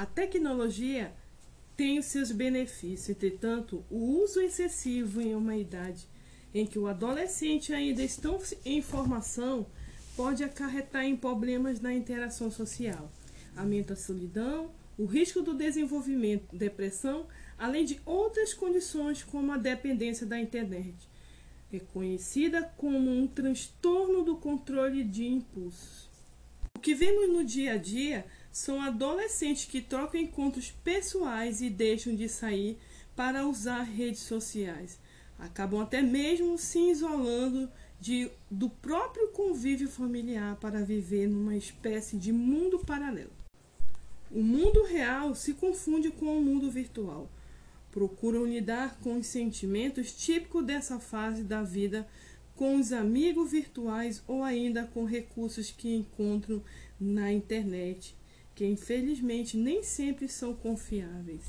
A tecnologia tem os seus benefícios, entretanto, o uso excessivo em uma idade em que o adolescente ainda está em formação pode acarretar em problemas na interação social, aumenta a solidão, o risco do desenvolvimento, depressão, além de outras condições como a dependência da internet, reconhecida como um transtorno do controle de impulsos. O que vemos no dia a dia são adolescentes que trocam encontros pessoais e deixam de sair para usar redes sociais. Acabam até mesmo se isolando de, do próprio convívio familiar para viver numa espécie de mundo paralelo. O mundo real se confunde com o mundo virtual. Procuram lidar com os sentimentos típicos dessa fase da vida com os amigos virtuais ou ainda com recursos que encontram na internet que infelizmente nem sempre são confiáveis.